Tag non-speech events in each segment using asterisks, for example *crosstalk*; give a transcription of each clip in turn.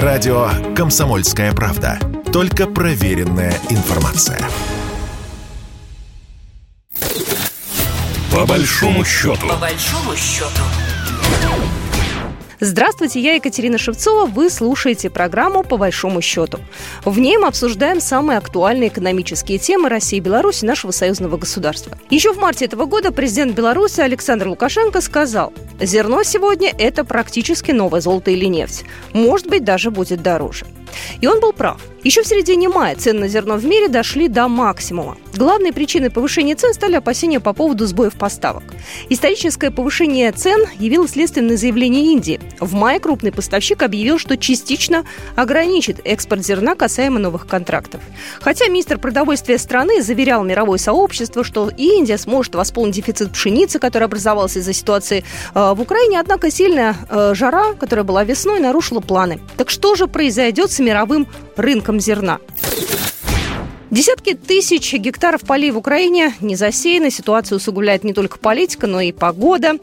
Радио «Комсомольская правда». Только проверенная информация. По большому счету. По большому счету. Здравствуйте, я Екатерина Шевцова. Вы слушаете программу «По большому счету». В ней мы обсуждаем самые актуальные экономические темы России и Беларуси, нашего союзного государства. Еще в марте этого года президент Беларуси Александр Лукашенко сказал, зерно сегодня – это практически новое золото или нефть. Может быть, даже будет дороже. И он был прав. Еще в середине мая цены на зерно в мире дошли до максимума. Главной причиной повышения цен стали опасения по поводу сбоев поставок. Историческое повышение цен явилось следствием на заявление Индии. В мае крупный поставщик объявил, что частично ограничит экспорт зерна касаемо новых контрактов. Хотя министр продовольствия страны заверял мировое сообщество, что Индия сможет восполнить дефицит пшеницы, который образовался из-за ситуации э, в Украине, однако сильная э, жара, которая была весной, нарушила планы. Так что же произойдет с мировым рынком зерна. Десятки тысяч гектаров полей в Украине не засеяны. Ситуацию усугубляет не только политика, но и погода.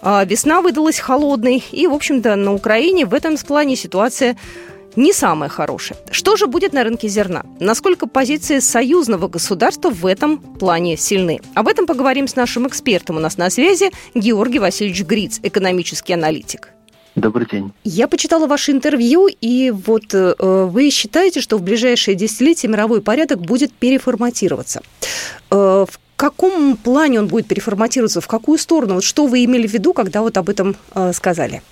А, весна выдалась холодной. И, в общем-то, на Украине в этом плане ситуация не самая хорошая. Что же будет на рынке зерна? Насколько позиции союзного государства в этом плане сильны? Об этом поговорим с нашим экспертом. У нас на связи Георгий Васильевич Гриц, экономический аналитик. Добрый день. Я почитала ваше интервью, и вот э, вы считаете, что в ближайшие десятилетия мировой порядок будет переформатироваться. Э, в каком плане он будет переформатироваться, в какую сторону? Вот что вы имели в виду, когда вот об этом э, сказали?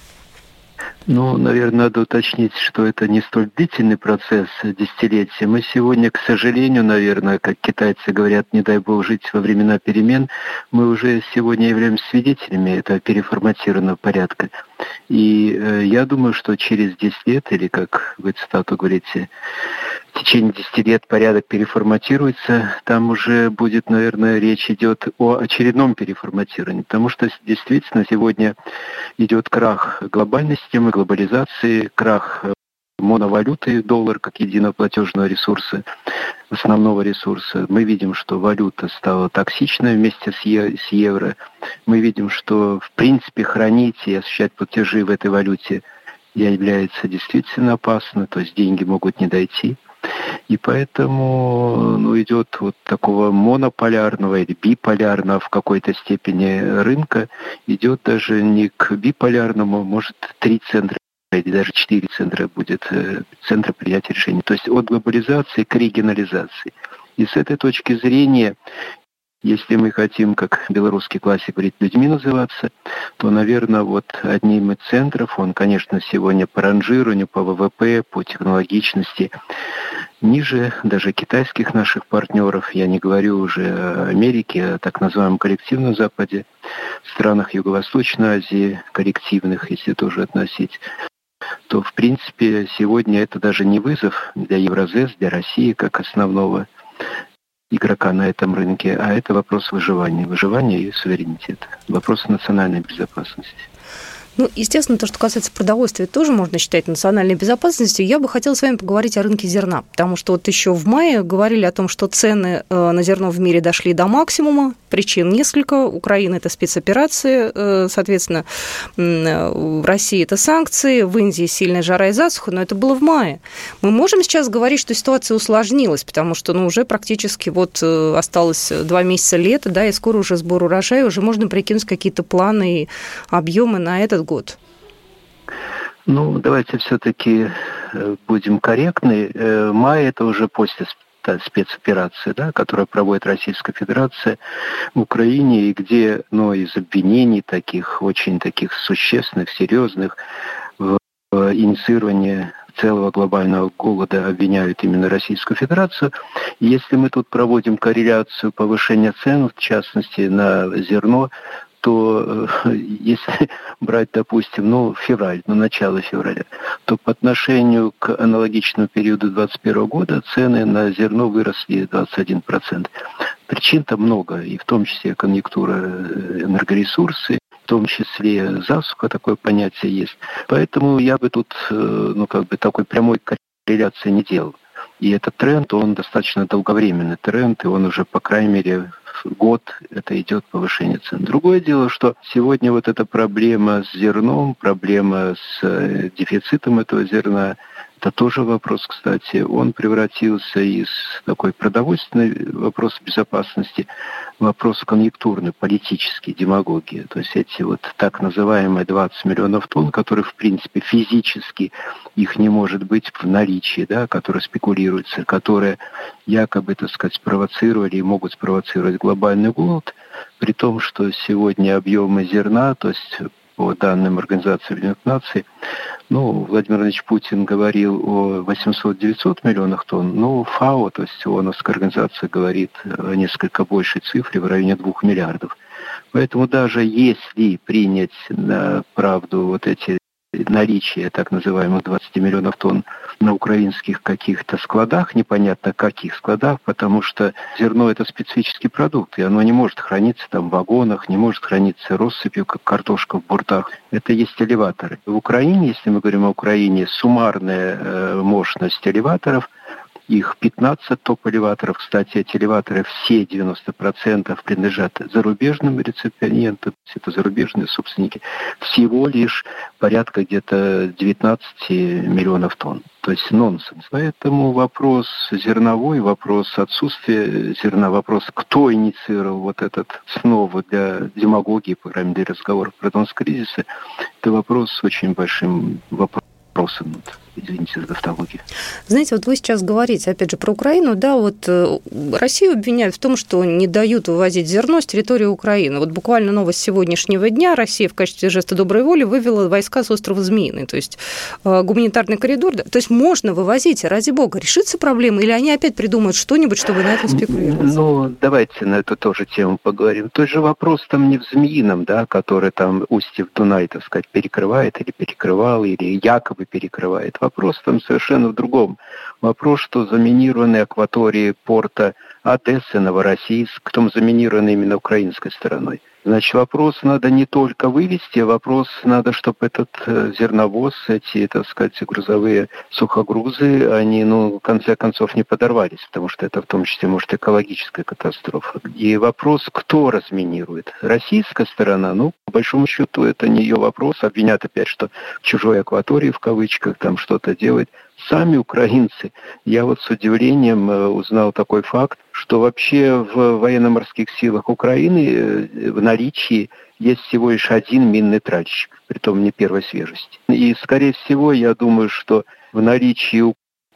Ну, наверное, надо уточнить, что это не столь длительный процесс десятилетия. Мы сегодня, к сожалению, наверное, как китайцы говорят, не дай бог жить во времена перемен, мы уже сегодня являемся свидетелями этого переформатированного порядка. И э, я думаю, что через 10 лет, или как вы цитату говорите, в течение 10 лет порядок переформатируется, там уже будет, наверное, речь идет о очередном переформатировании, потому что действительно сегодня идет крах глобальной системы, глобализации, крах э, моновалюты, доллар как единого платежного ресурса, основного ресурса. Мы видим, что валюта стала токсичной вместе с, с евро. Мы видим, что в принципе хранить и осуществлять платежи в этой валюте является действительно опасно, то есть деньги могут не дойти. И поэтому ну, идет вот такого монополярного или биполярного в какой-то степени рынка, идет даже не к биполярному, может, три центра или даже четыре центра будет, э, центра принятия решений. То есть от глобализации к регионализации. И с этой точки зрения если мы хотим, как белорусский классик говорит, людьми называться, то, наверное, вот одним из центров, он, конечно, сегодня по ранжированию, по ВВП, по технологичности, ниже даже китайских наших партнеров, я не говорю уже о Америке, о так называемом коллективном Западе, странах Юго-Восточной Азии, коллективных, если тоже относить, то, в принципе, сегодня это даже не вызов для Евразес, для России как основного игрока на этом рынке, а это вопрос выживания, выживания и суверенитета, вопрос национальной безопасности. Ну, естественно, то, что касается продовольствия, тоже можно считать национальной безопасностью. Я бы хотела с вами поговорить о рынке зерна, потому что вот еще в мае говорили о том, что цены э, на зерно в мире дошли до максимума. Причин несколько. Украина – это спецоперации, э, соответственно, э, в России это санкции, в Индии сильная жара и засуха, но это было в мае. Мы можем сейчас говорить, что ситуация усложнилась, потому что ну, уже практически вот осталось два месяца лета, да, и скоро уже сбор урожая, уже можно прикинуть какие-то планы и объемы на этот год? Ну, давайте все-таки э, будем корректны. Э, май это уже после спецоперации, да, которую проводит Российская Федерация в Украине, и где ну, из обвинений таких, очень таких существенных, серьезных, в инициировании целого глобального голода обвиняют именно Российскую Федерацию. Если мы тут проводим корреляцию повышения цен, в частности на зерно, то э, *laughs* если брать, допустим, ну, февраль, ну, начало февраля, то по отношению к аналогичному периоду 2021 года цены на зерно выросли 21%. Причин-то много, и в том числе конъюнктура э, энергоресурсы, в том числе засуха, такое понятие есть. Поэтому я бы тут, э, ну, как бы такой прямой корреляции не делал. И этот тренд, он достаточно долговременный тренд, и он уже, по крайней мере, год это идет повышение цен. Другое дело, что сегодня вот эта проблема с зерном, проблема с э, дефицитом этого зерна, Это тоже вопрос, кстати. Он превратился из такой продовольственной вопроса безопасности в вопрос конъюнктурный, политический, демагогии. То есть эти вот так называемые 20 миллионов тонн, которые, в принципе, физически их не может быть в наличии, да, которые спекулируются, которые якобы, так сказать, спровоцировали и могут спровоцировать глобальный голод, при том, что сегодня объемы зерна, то есть по данным Организации Объединенных Наций, ну, Владимир Ильич Путин говорил о 800-900 миллионах тонн, но ФАО, то есть ООНовская организация, говорит о несколько большей цифре в районе 2 миллиардов. Поэтому даже если принять на правду вот эти наличие так называемых 20 миллионов тонн на украинских каких-то складах, непонятно каких складах, потому что зерно это специфический продукт, и оно не может храниться там в вагонах, не может храниться россыпью, как картошка в буртах. Это есть элеваторы. В Украине, если мы говорим о Украине, суммарная э, мощность элеваторов их 15 топ-элеваторов. Кстати, эти элеваторы все 90% принадлежат зарубежным реципиентам, это зарубежные собственники. Всего лишь порядка где-то 19 миллионов тонн. То есть нонсенс. Поэтому вопрос зерновой, вопрос отсутствия зерна, вопрос, кто инициировал вот этот снова для демагогии, по крайней мере, разговор про кризиса, это вопрос с очень большим вопросом извините за тавтологию. Знаете, вот вы сейчас говорите, опять же, про Украину, да, вот э, Россию обвиняют в том, что не дают вывозить зерно с территории Украины. Вот буквально новость сегодняшнего дня Россия в качестве жеста доброй воли вывела войска с острова Змеиный, то есть э, гуманитарный коридор. То есть можно вывозить, ради бога, решится проблема, или они опять придумают что-нибудь, чтобы на этом спекулировать? Ну, давайте на эту тоже тему поговорим. Тот же вопрос там не в Змеином, да, который там устье в Дунай, так сказать, перекрывает или перекрывал, или якобы перекрывает Вопрос там совершенно в другом. Вопрос, что заминированные акватории порта Одессы, Новороссийск, там заминированы именно украинской стороной. Значит, вопрос надо не только вывести, а вопрос надо, чтобы этот э, зерновоз, эти, так сказать, грузовые сухогрузы, они, ну, в конце концов, не подорвались, потому что это в том числе, может, экологическая катастрофа. И вопрос, кто разминирует? Российская сторона, ну, по большому счету, это не ее вопрос. Обвинят опять, что в чужой акватории, в кавычках, там что-то делать сами украинцы. Я вот с удивлением э, узнал такой факт, что вообще в военно-морских силах Украины э, в наличии есть всего лишь один минный тральщик, притом не первой свежести. И, скорее всего, я думаю, что в наличии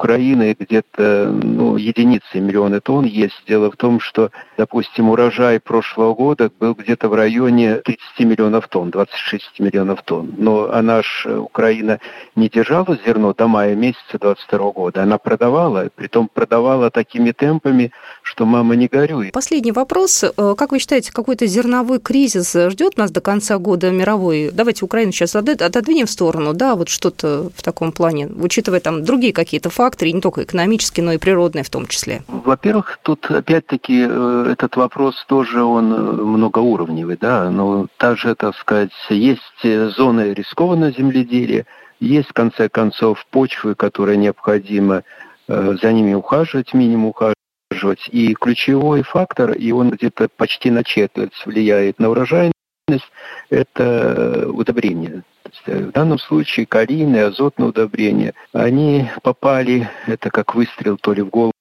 Украины где-то ну, единицы, миллионы тонн есть. Дело в том, что, допустим, урожай прошлого года был где-то в районе 30 миллионов тонн, 26 миллионов тонн. Но она ж, э, Украина, не держала зерно до мая месяца 22 года. Она продавала, притом продавала такими темпами, что мама не горюй. Последний вопрос. Э, как вы считаете, какой-то зерновой кризис ждет нас до конца года мировой? Давайте Украину сейчас отодвинем в сторону, да, вот что-то в таком плане, учитывая там другие какие-то факторы, не только экономические, но и природные в том числе? Во-первых, тут опять-таки э, этот вопрос тоже он э, многоуровневый, да, но также, так сказать, есть зоны рискованного земледелия, есть, в конце концов, почвы, которые необходимо э, за ними ухаживать, минимум ухаживать. И ключевой фактор, и он где-то почти на четверть влияет на урожайность, это удобрение. В данном случае калийные, азотные удобрения, они попали, это как выстрел то ли в голову,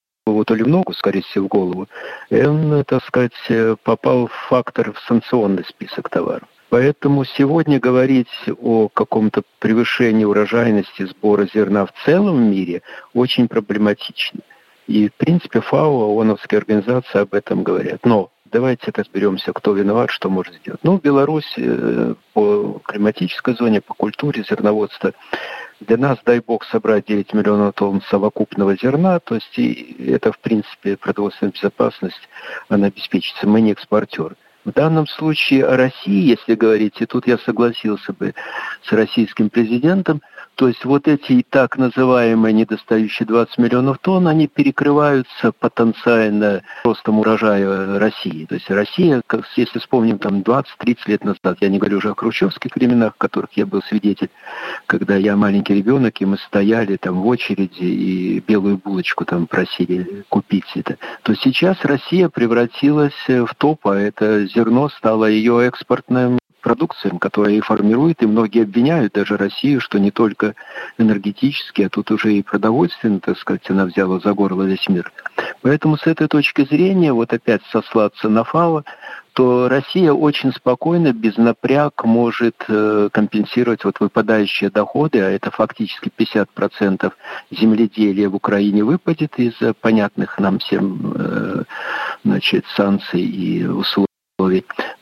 то ли в ногу, скорее всего, в голову, он, так сказать, попал в фактор в санкционный список товаров. Поэтому сегодня говорить о каком-то превышении урожайности сбора зерна в целом мире очень проблематично. И, в принципе, ФАО, ООНовские организации об этом говорят. Но Давайте разберемся, кто виноват, что может сделать. Ну, Беларусь э, по климатической зоне, по культуре зерноводства. Для нас, дай бог, собрать 9 миллионов тонн совокупного зерна, то есть и это, в принципе, продовольственная безопасность, она обеспечится. Мы не экспортер. В данном случае о России, если говорить, и тут я согласился бы с российским президентом, то есть вот эти так называемые недостающие 20 миллионов тонн, они перекрываются потенциально ростом урожая России. То есть Россия, как, если вспомним там 20-30 лет назад, я не говорю уже о хрущевских временах, которых я был свидетель, когда я маленький ребенок, и мы стояли там в очереди и белую булочку там просили купить это, то сейчас Россия превратилась в топ, а это зерно стало ее экспортным продукциям, которые и формируют, и многие обвиняют даже Россию, что не только энергетически, а тут уже и продовольственно, так сказать, она взяла за горло весь мир. Поэтому с этой точки зрения, вот опять сослаться на ФАО, то Россия очень спокойно, без напряг может э, компенсировать вот выпадающие доходы, а это фактически 50% земледелия в Украине выпадет из понятных нам всем э, значит, санкций и условий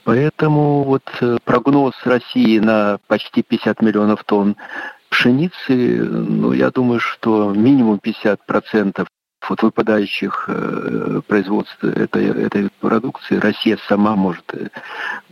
Поэтому вот э, прогноз России на почти 50 миллионов тонн пшеницы, ну, я думаю, что минимум 50% вот выпадающих э, производств этой, этой продукции Россия сама может э,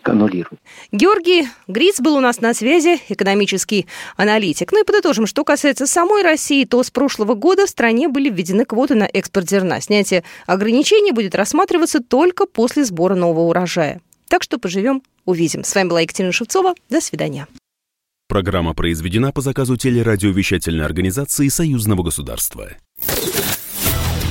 аннулировать. Георгий Гриц был у нас на связи, экономический аналитик. Ну и подытожим, что касается самой России, то с прошлого года в стране были введены квоты на экспорт зерна. Снятие ограничений будет рассматриваться только после сбора нового урожая. Так что поживем, увидим. С вами была Екатерина Шевцова. До свидания. Программа произведена по заказу телерадиовещательной организации Союзного государства.